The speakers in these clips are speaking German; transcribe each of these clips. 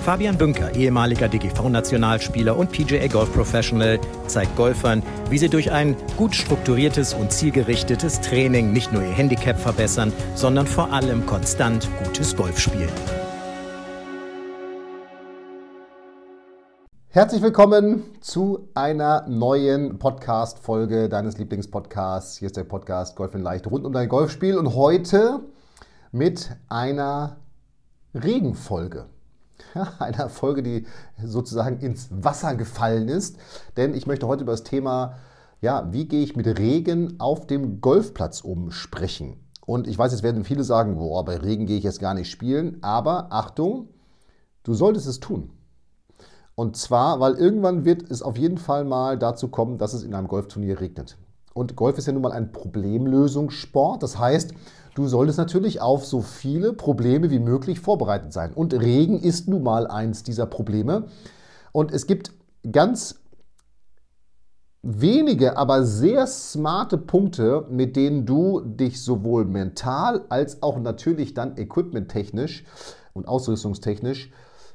Fabian Bünker, ehemaliger DGV-Nationalspieler und PGA Golf Professional, zeigt Golfern, wie sie durch ein gut strukturiertes und zielgerichtetes Training nicht nur ihr Handicap verbessern, sondern vor allem konstant gutes Golf spielen. Herzlich willkommen zu einer neuen Podcast-Folge deines Lieblingspodcasts. Hier ist der Podcast Golf in Leicht rund um dein Golfspiel und heute mit einer Regenfolge. Ja, einer Folge, die sozusagen ins Wasser gefallen ist. Denn ich möchte heute über das Thema, ja, wie gehe ich mit Regen auf dem Golfplatz um, sprechen. Und ich weiß, jetzt werden viele sagen, boah, bei Regen gehe ich jetzt gar nicht spielen. Aber Achtung, du solltest es tun. Und zwar, weil irgendwann wird es auf jeden Fall mal dazu kommen, dass es in einem Golfturnier regnet. Und Golf ist ja nun mal ein Problemlösungssport. Das heißt, du solltest natürlich auf so viele Probleme wie möglich vorbereitet sein. Und Regen ist nun mal eins dieser Probleme. Und es gibt ganz wenige, aber sehr smarte Punkte, mit denen du dich sowohl mental als auch natürlich dann equipmenttechnisch und ausrüstungstechnisch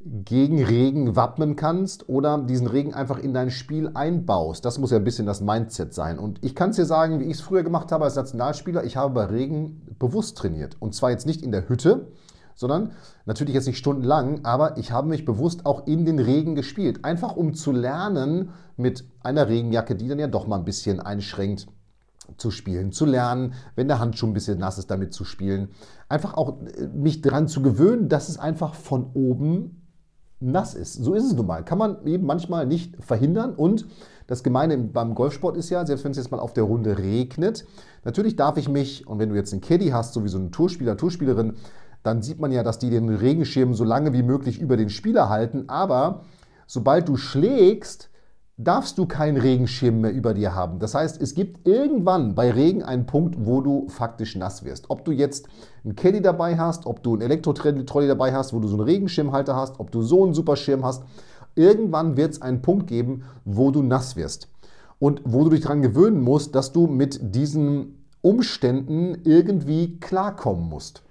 gegen Regen wappnen kannst oder diesen Regen einfach in dein Spiel einbaust. Das muss ja ein bisschen das Mindset sein. Und ich kann es dir sagen, wie ich es früher gemacht habe als Nationalspieler. Ich habe bei Regen bewusst trainiert. Und zwar jetzt nicht in der Hütte, sondern natürlich jetzt nicht stundenlang, aber ich habe mich bewusst auch in den Regen gespielt. Einfach um zu lernen, mit einer Regenjacke, die dann ja doch mal ein bisschen einschränkt, zu spielen, zu lernen, wenn der Handschuh ein bisschen nass ist, damit zu spielen. Einfach auch äh, mich daran zu gewöhnen, dass es einfach von oben nass ist. So ist es nun mal. Kann man eben manchmal nicht verhindern. Und das Gemeine beim Golfsport ist ja, selbst wenn es jetzt mal auf der Runde regnet, natürlich darf ich mich, und wenn du jetzt einen Caddy hast, so wie so ein Tourspieler, Tourspielerin, dann sieht man ja, dass die den Regenschirm so lange wie möglich über den Spieler halten. Aber sobald du schlägst, darfst du keinen Regenschirm mehr über dir haben. Das heißt, es gibt irgendwann bei Regen einen Punkt, wo du faktisch nass wirst. Ob du jetzt einen Caddy dabei hast, ob du einen Elektro-Trolley dabei hast, wo du so einen Regenschirmhalter hast, ob du so einen Superschirm hast, irgendwann wird es einen Punkt geben, wo du nass wirst. Und wo du dich daran gewöhnen musst, dass du mit diesen Umständen irgendwie klarkommen musst.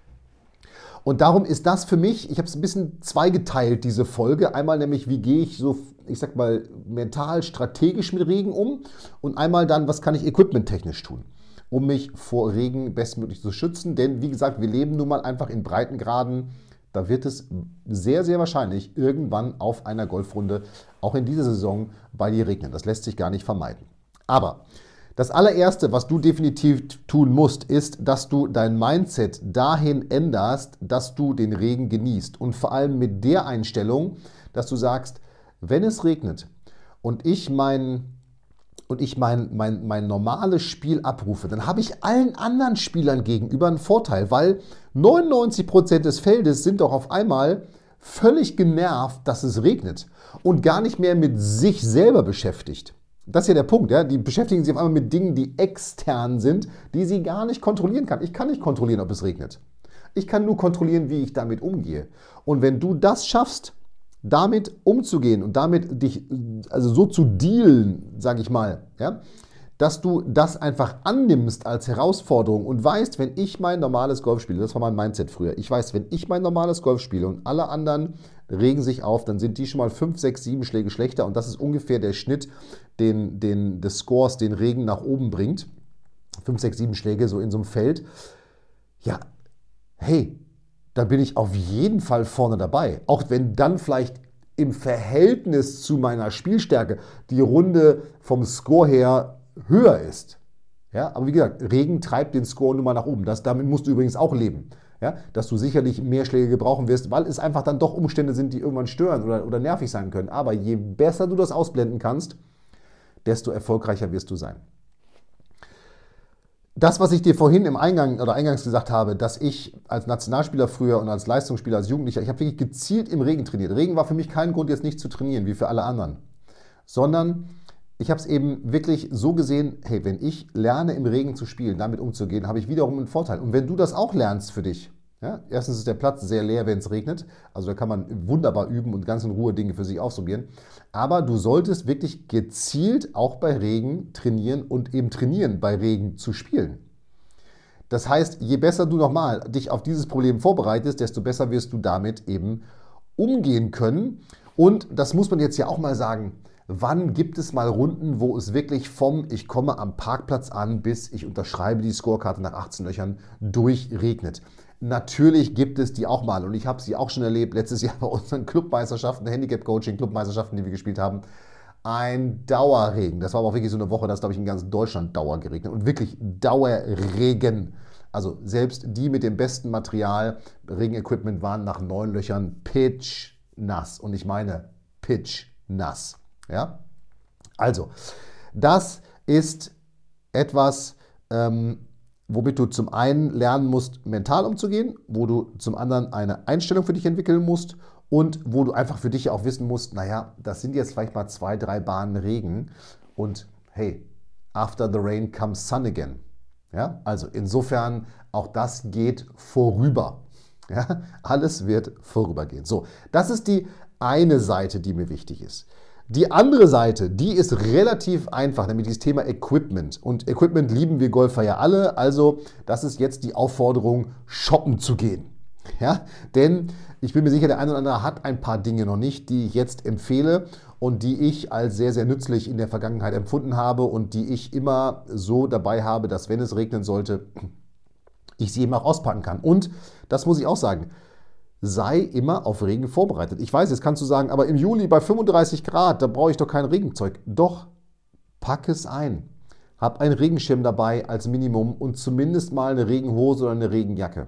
Und darum ist das für mich, ich habe es ein bisschen zweigeteilt, diese Folge. Einmal nämlich, wie gehe ich so, ich sag mal, mental, strategisch mit Regen um und einmal dann, was kann ich equipmenttechnisch tun, um mich vor Regen bestmöglich zu schützen. Denn wie gesagt, wir leben nun mal einfach in Breitengraden. Da wird es sehr, sehr wahrscheinlich irgendwann auf einer Golfrunde, auch in dieser Saison, bei dir regnen. Das lässt sich gar nicht vermeiden. Aber das allererste, was du definitiv tun musst, ist, dass du dein Mindset dahin änderst, dass du den Regen genießt. Und vor allem mit der Einstellung, dass du sagst, wenn es regnet und ich mein, und ich mein, mein, mein normales Spiel abrufe, dann habe ich allen anderen Spielern gegenüber einen Vorteil, weil 99% des Feldes sind doch auf einmal völlig genervt, dass es regnet und gar nicht mehr mit sich selber beschäftigt. Das ist ja der Punkt, ja. Die beschäftigen sich auf einmal mit Dingen, die extern sind, die sie gar nicht kontrollieren kann. Ich kann nicht kontrollieren, ob es regnet. Ich kann nur kontrollieren, wie ich damit umgehe. Und wenn du das schaffst, damit umzugehen und damit dich also so zu dealen, sage ich mal, ja, dass du das einfach annimmst als Herausforderung und weißt, wenn ich mein normales Golf spiele, das war mein Mindset früher, ich weiß, wenn ich mein normales Golf spiele und alle anderen regen sich auf, dann sind die schon mal 5, 6, 7 Schläge schlechter und das ist ungefähr der Schnitt den, den, des Scores, den Regen nach oben bringt. 5, 6, 7 Schläge so in so einem Feld. Ja, hey, da bin ich auf jeden Fall vorne dabei. Auch wenn dann vielleicht im Verhältnis zu meiner Spielstärke die Runde vom Score her höher ist. Ja, aber wie gesagt, Regen treibt den Score nun mal nach oben. Das, damit musst du übrigens auch leben ja, dass du sicherlich mehr Schläge gebrauchen wirst, weil es einfach dann doch Umstände sind, die irgendwann stören oder, oder nervig sein können. Aber je besser du das ausblenden kannst, desto erfolgreicher wirst du sein. Das, was ich dir vorhin im Eingang oder eingangs gesagt habe, dass ich als Nationalspieler früher und als Leistungsspieler, als Jugendlicher, ich habe wirklich gezielt im Regen trainiert. Regen war für mich kein Grund, jetzt nicht zu trainieren, wie für alle anderen, sondern ich habe es eben wirklich so gesehen, hey, wenn ich lerne im Regen zu spielen, damit umzugehen, habe ich wiederum einen Vorteil. Und wenn du das auch lernst für dich, ja, erstens ist der Platz sehr leer, wenn es regnet, also da kann man wunderbar üben und ganz in Ruhe Dinge für sich ausprobieren. Aber du solltest wirklich gezielt auch bei Regen trainieren und eben trainieren, bei Regen zu spielen. Das heißt, je besser du nochmal dich auf dieses Problem vorbereitest, desto besser wirst du damit eben umgehen können. Und das muss man jetzt ja auch mal sagen, Wann gibt es mal Runden, wo es wirklich vom ich komme am Parkplatz an bis ich unterschreibe die Scorekarte nach 18 Löchern durchregnet? Natürlich gibt es die auch mal und ich habe sie auch schon erlebt letztes Jahr bei unseren Clubmeisterschaften, Handicap-Coaching, Clubmeisterschaften, die wir gespielt haben. Ein Dauerregen. Das war aber auch wirklich so eine Woche, das glaube ich in ganz Deutschland Dauer geregnet und wirklich Dauerregen. Also selbst die mit dem besten Material, Regenequipment waren nach neun Löchern pitch nass und ich meine pitch nass. Ja? Also, das ist etwas, ähm, womit du zum einen lernen musst, mental umzugehen, wo du zum anderen eine Einstellung für dich entwickeln musst und wo du einfach für dich auch wissen musst, naja, das sind jetzt vielleicht mal zwei, drei Bahnen Regen und hey, after the rain comes sun again. Ja, also insofern auch das geht vorüber. Ja, alles wird vorübergehen. So, das ist die eine Seite, die mir wichtig ist. Die andere Seite, die ist relativ einfach, nämlich das Thema Equipment. Und Equipment lieben wir Golfer ja alle, also das ist jetzt die Aufforderung, shoppen zu gehen. Ja, denn ich bin mir sicher, der eine oder andere hat ein paar Dinge noch nicht, die ich jetzt empfehle und die ich als sehr, sehr nützlich in der Vergangenheit empfunden habe und die ich immer so dabei habe, dass wenn es regnen sollte, ich sie eben auch auspacken kann. Und das muss ich auch sagen, sei immer auf Regen vorbereitet. Ich weiß, jetzt kannst du sagen, aber im Juli bei 35 Grad, da brauche ich doch kein Regenzeug. Doch, pack es ein. Hab einen Regenschirm dabei als Minimum und zumindest mal eine Regenhose oder eine Regenjacke.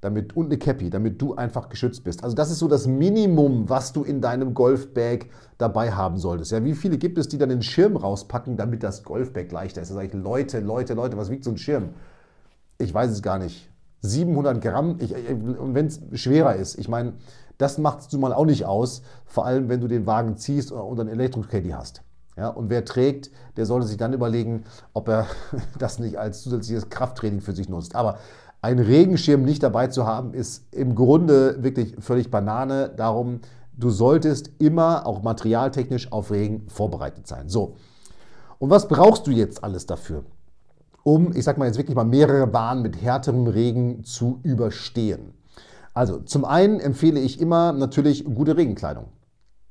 Damit, und eine Cappy, damit du einfach geschützt bist. Also das ist so das Minimum, was du in deinem Golfbag dabei haben solltest. Ja, wie viele gibt es, die dann den Schirm rauspacken, damit das Golfbag leichter ist? Da sage ich, Leute, Leute, Leute, was wiegt so ein Schirm? Ich weiß es gar nicht. 700 Gramm, ich, wenn es schwerer ist. Ich meine, das macht du mal auch nicht aus, vor allem wenn du den Wagen ziehst und einen Elektrocaddy hast. Ja, und wer trägt, der sollte sich dann überlegen, ob er das nicht als zusätzliches Krafttraining für sich nutzt. Aber einen Regenschirm nicht dabei zu haben, ist im Grunde wirklich völlig Banane. Darum, du solltest immer auch materialtechnisch auf Regen vorbereitet sein. So. Und was brauchst du jetzt alles dafür? Um, ich sag mal jetzt wirklich mal mehrere Bahnen mit härterem Regen zu überstehen. Also zum einen empfehle ich immer natürlich gute Regenkleidung.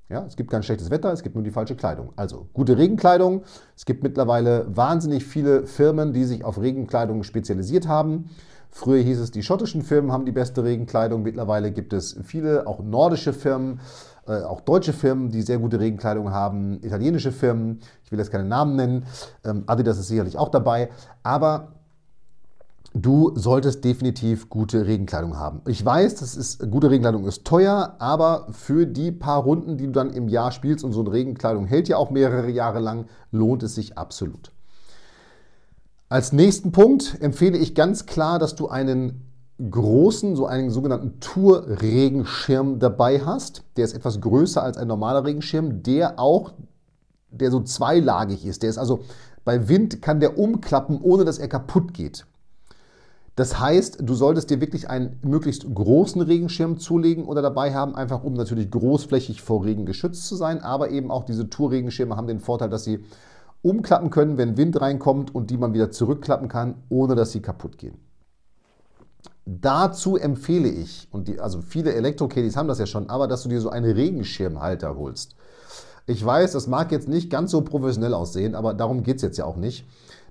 Ja, es gibt kein schlechtes Wetter, es gibt nur die falsche Kleidung. Also gute Regenkleidung. Es gibt mittlerweile wahnsinnig viele Firmen, die sich auf Regenkleidung spezialisiert haben. Früher hieß es, die schottischen Firmen haben die beste Regenkleidung. Mittlerweile gibt es viele, auch nordische Firmen, äh, auch deutsche Firmen, die sehr gute Regenkleidung haben, italienische Firmen, ich will jetzt keine Namen nennen, ähm, Adidas ist sicherlich auch dabei, aber du solltest definitiv gute Regenkleidung haben. Ich weiß, das ist, gute Regenkleidung ist teuer, aber für die paar Runden, die du dann im Jahr spielst und so eine Regenkleidung hält ja auch mehrere Jahre lang, lohnt es sich absolut. Als nächsten Punkt empfehle ich ganz klar, dass du einen großen, so einen sogenannten Tour-Regenschirm dabei hast. Der ist etwas größer als ein normaler Regenschirm, der auch, der so zweilagig ist. Der ist also bei Wind kann der umklappen, ohne dass er kaputt geht. Das heißt, du solltest dir wirklich einen möglichst großen Regenschirm zulegen oder dabei haben, einfach um natürlich großflächig vor Regen geschützt zu sein. Aber eben auch diese Tour-Regenschirme haben den Vorteil, dass sie umklappen können, wenn Wind reinkommt und die man wieder zurückklappen kann, ohne dass sie kaputt gehen. Dazu empfehle ich, und die, also viele Elektro-Caddies haben das ja schon, aber dass du dir so einen Regenschirmhalter holst. Ich weiß, das mag jetzt nicht ganz so professionell aussehen, aber darum geht es jetzt ja auch nicht.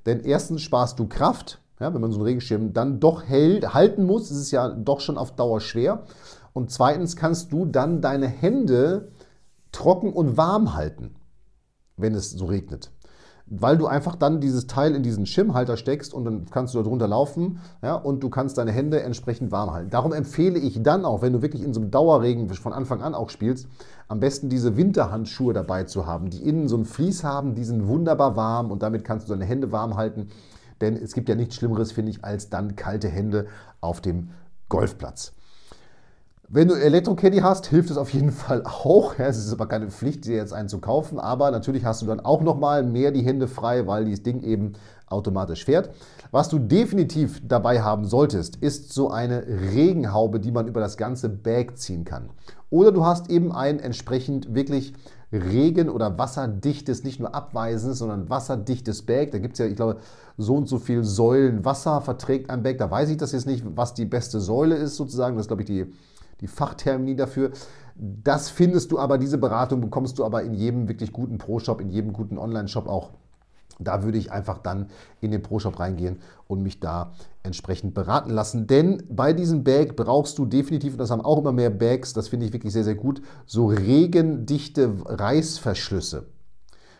Denn erstens sparst du Kraft, ja, wenn man so einen Regenschirm dann doch hält, halten muss, ist es ja doch schon auf Dauer schwer. Und zweitens kannst du dann deine Hände trocken und warm halten, wenn es so regnet weil du einfach dann dieses Teil in diesen Schirmhalter steckst und dann kannst du darunter laufen ja, und du kannst deine Hände entsprechend warm halten. Darum empfehle ich dann auch, wenn du wirklich in so einem Dauerregen von Anfang an auch spielst, am besten diese Winterhandschuhe dabei zu haben, die innen so ein Vlies haben, die sind wunderbar warm und damit kannst du deine Hände warm halten. Denn es gibt ja nichts Schlimmeres, finde ich, als dann kalte Hände auf dem Golfplatz. Wenn du Elektro-Caddy hast, hilft es auf jeden Fall auch. Es ist aber keine Pflicht, dir jetzt einen zu kaufen, aber natürlich hast du dann auch nochmal mehr die Hände frei, weil dieses Ding eben automatisch fährt. Was du definitiv dabei haben solltest, ist so eine Regenhaube, die man über das ganze Bag ziehen kann. Oder du hast eben ein entsprechend wirklich regen- oder wasserdichtes, nicht nur abweisendes, sondern wasserdichtes Bag. Da gibt es ja, ich glaube, so und so viel Säulen Wasser verträgt ein Bag. Da weiß ich das jetzt nicht, was die beste Säule ist sozusagen. Das ist, glaube ich, die, die Fachtermini dafür. Das findest du aber, diese Beratung bekommst du aber in jedem wirklich guten Pro-Shop, in jedem guten Online-Shop auch da würde ich einfach dann in den Pro-Shop reingehen und mich da entsprechend beraten lassen. Denn bei diesem Bag brauchst du definitiv, und das haben auch immer mehr Bags, das finde ich wirklich sehr, sehr gut, so regendichte Reißverschlüsse.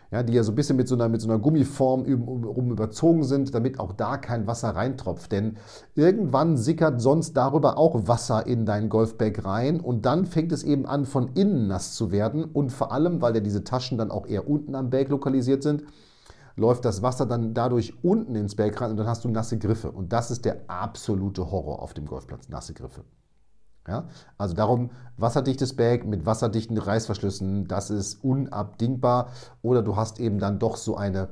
Ja, die ja so ein bisschen mit so einer, mit so einer Gummiform um, überzogen sind, damit auch da kein Wasser reintropft. Denn irgendwann sickert sonst darüber auch Wasser in dein Golfbag rein und dann fängt es eben an, von innen nass zu werden. Und vor allem, weil ja diese Taschen dann auch eher unten am Bag lokalisiert sind, läuft das Wasser dann dadurch unten ins Berg rein und dann hast du nasse Griffe. Und das ist der absolute Horror auf dem Golfplatz, nasse Griffe. Ja? Also darum wasserdichtes Bag mit wasserdichten Reißverschlüssen, das ist unabdingbar. Oder du hast eben dann doch so eine,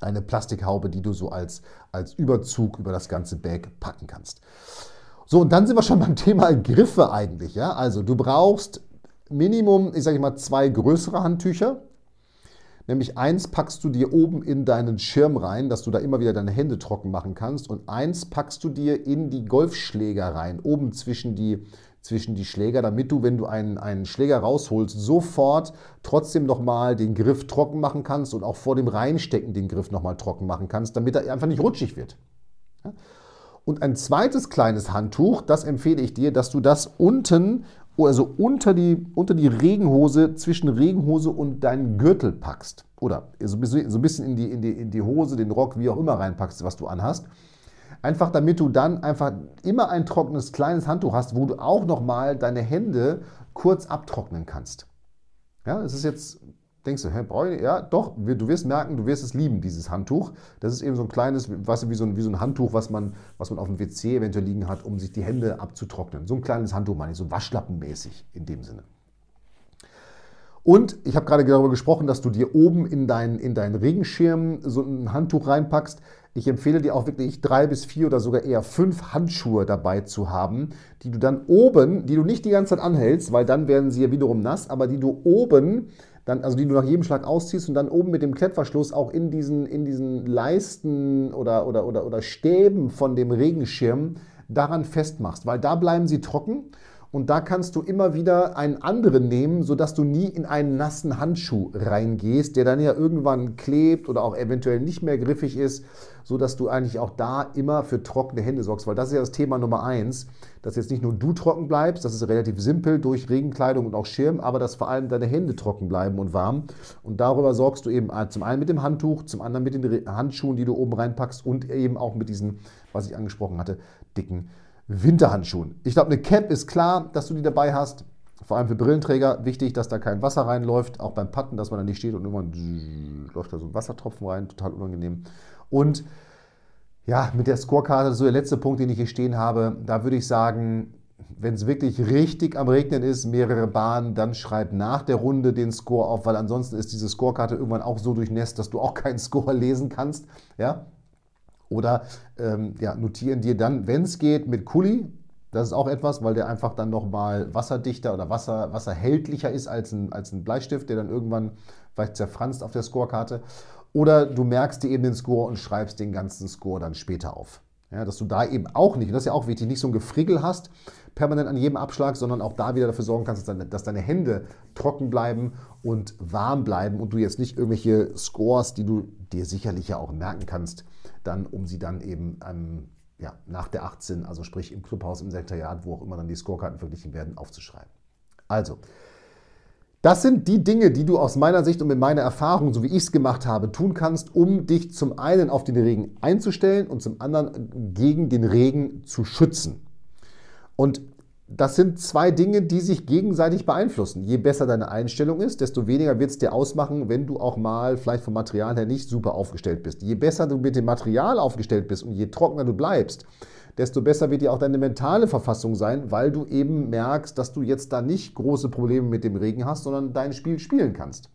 eine Plastikhaube, die du so als, als Überzug über das ganze Bag packen kannst. So, und dann sind wir schon beim Thema Griffe eigentlich. Ja? Also du brauchst Minimum, ich sage mal, zwei größere Handtücher. Nämlich eins packst du dir oben in deinen Schirm rein, dass du da immer wieder deine Hände trocken machen kannst. Und eins packst du dir in die Golfschläger rein, oben zwischen die, zwischen die Schläger, damit du, wenn du einen, einen Schläger rausholst, sofort trotzdem nochmal den Griff trocken machen kannst und auch vor dem Reinstecken den Griff nochmal trocken machen kannst, damit er einfach nicht rutschig wird. Und ein zweites kleines Handtuch, das empfehle ich dir, dass du das unten also unter die, unter die Regenhose, zwischen Regenhose und deinen Gürtel packst. Oder so ein bisschen in die, in, die, in die Hose, den Rock, wie auch immer reinpackst, was du anhast. Einfach damit du dann einfach immer ein trockenes kleines Handtuch hast, wo du auch nochmal deine Hände kurz abtrocknen kannst. Ja, es ist jetzt denkst du, hä, brauche ich, ja, doch, du wirst merken, du wirst es lieben, dieses Handtuch. Das ist eben so ein kleines, weißt du, wie so ein, wie so ein Handtuch, was man, was man auf dem WC eventuell liegen hat, um sich die Hände abzutrocknen. So ein kleines Handtuch meine ich, so waschlappenmäßig in dem Sinne. Und ich habe gerade darüber gesprochen, dass du dir oben in deinen, in deinen Regenschirm so ein Handtuch reinpackst. Ich empfehle dir auch wirklich drei bis vier oder sogar eher fünf Handschuhe dabei zu haben, die du dann oben, die du nicht die ganze Zeit anhältst, weil dann werden sie ja wiederum nass, aber die du oben dann, also die du nach jedem Schlag ausziehst und dann oben mit dem Klettverschluss auch in diesen, in diesen Leisten oder, oder, oder, oder Stäben von dem Regenschirm daran festmachst, weil da bleiben sie trocken und da kannst du immer wieder einen anderen nehmen, sodass du nie in einen nassen Handschuh reingehst, der dann ja irgendwann klebt oder auch eventuell nicht mehr griffig ist, sodass du eigentlich auch da immer für trockene Hände sorgst. Weil das ist ja das Thema Nummer eins, dass jetzt nicht nur du trocken bleibst, das ist relativ simpel durch Regenkleidung und auch Schirm, aber dass vor allem deine Hände trocken bleiben und warm. Und darüber sorgst du eben zum einen mit dem Handtuch, zum anderen mit den Handschuhen, die du oben reinpackst und eben auch mit diesen, was ich angesprochen hatte, dicken Winterhandschuhen. Ich glaube, eine Cap ist klar, dass du die dabei hast. Vor allem für Brillenträger wichtig, dass da kein Wasser reinläuft. Auch beim Patten, dass man da nicht steht und irgendwann läuft da so ein Wassertropfen rein. Total unangenehm. Und ja, mit der Scorekarte, so der letzte Punkt, den ich hier stehen habe, da würde ich sagen, wenn es wirklich richtig am Regnen ist, mehrere Bahnen, dann schreib nach der Runde den Score auf, weil ansonsten ist diese Scorekarte irgendwann auch so durchnässt, dass du auch keinen Score lesen kannst. Ja? Oder ähm, ja, notieren dir dann, wenn es geht, mit Kuli. Das ist auch etwas, weil der einfach dann nochmal wasserdichter oder Wasser, wasserhältlicher ist als ein, als ein Bleistift, der dann irgendwann vielleicht zerfranst auf der Scorekarte. Oder du merkst dir eben den Score und schreibst den ganzen Score dann später auf. Ja, dass du da eben auch nicht, und das ist ja auch wichtig, nicht so ein Gefrickel hast, permanent an jedem Abschlag, sondern auch da wieder dafür sorgen kannst, dass deine, dass deine Hände trocken bleiben und warm bleiben und du jetzt nicht irgendwelche Scores, die du dir sicherlich ja auch merken kannst, dann, um sie dann eben ähm, ja, nach der 18, also sprich im Clubhaus, im Sekretariat, wo auch immer dann die Scorekarten verglichen werden, aufzuschreiben. Also, das sind die Dinge, die du aus meiner Sicht und mit meiner Erfahrung, so wie ich es gemacht habe, tun kannst, um dich zum einen auf den Regen einzustellen und zum anderen gegen den Regen zu schützen. Und das sind zwei Dinge, die sich gegenseitig beeinflussen. Je besser deine Einstellung ist, desto weniger wird es dir ausmachen, wenn du auch mal vielleicht vom Material her nicht super aufgestellt bist. Je besser du mit dem Material aufgestellt bist und je trockener du bleibst, desto besser wird dir auch deine mentale Verfassung sein, weil du eben merkst, dass du jetzt da nicht große Probleme mit dem Regen hast, sondern dein Spiel spielen kannst.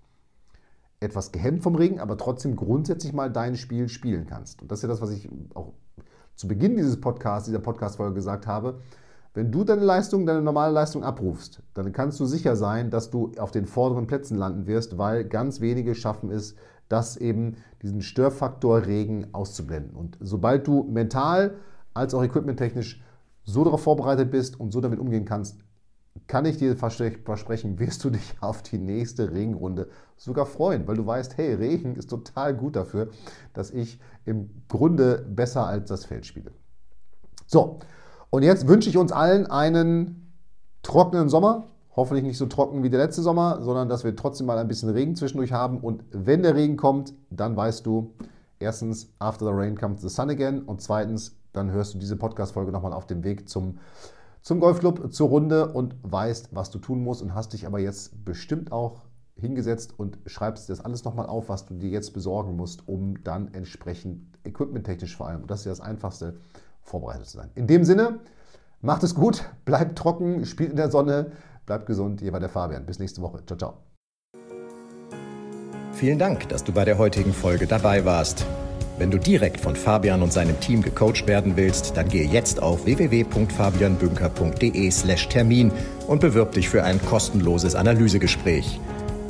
Etwas gehemmt vom Regen, aber trotzdem grundsätzlich mal dein Spiel spielen kannst. Und das ist ja das, was ich auch zu Beginn dieses Podcasts, dieser Podcast-Folge gesagt habe. Wenn du deine Leistung, deine normale Leistung abrufst, dann kannst du sicher sein, dass du auf den vorderen Plätzen landen wirst, weil ganz wenige schaffen es, das eben diesen Störfaktor Regen auszublenden. Und sobald du mental als auch equipmenttechnisch so darauf vorbereitet bist und so damit umgehen kannst, kann ich dir versprechen, wirst du dich auf die nächste Regenrunde sogar freuen, weil du weißt, hey, Regen ist total gut dafür, dass ich im Grunde besser als das Feld spiele. So, und jetzt wünsche ich uns allen einen trockenen Sommer. Hoffentlich nicht so trocken wie der letzte Sommer, sondern dass wir trotzdem mal ein bisschen Regen zwischendurch haben. Und wenn der Regen kommt, dann weißt du, erstens, after the rain comes the sun again. Und zweitens, dann hörst du diese Podcast-Folge nochmal auf dem Weg zum zum Golfclub, zur Runde und weißt, was du tun musst und hast dich aber jetzt bestimmt auch hingesetzt und schreibst das alles nochmal auf, was du dir jetzt besorgen musst, um dann entsprechend equipmenttechnisch vor allem, das ist ja das Einfachste, vorbereitet zu sein. In dem Sinne, macht es gut, bleibt trocken, spielt in der Sonne, bleibt gesund. Hier war der Fabian. Bis nächste Woche. Ciao, ciao. Vielen Dank, dass du bei der heutigen Folge dabei warst. Wenn du direkt von Fabian und seinem Team gecoacht werden willst, dann gehe jetzt auf www.fabianbünker.de/termin und bewirb dich für ein kostenloses Analysegespräch.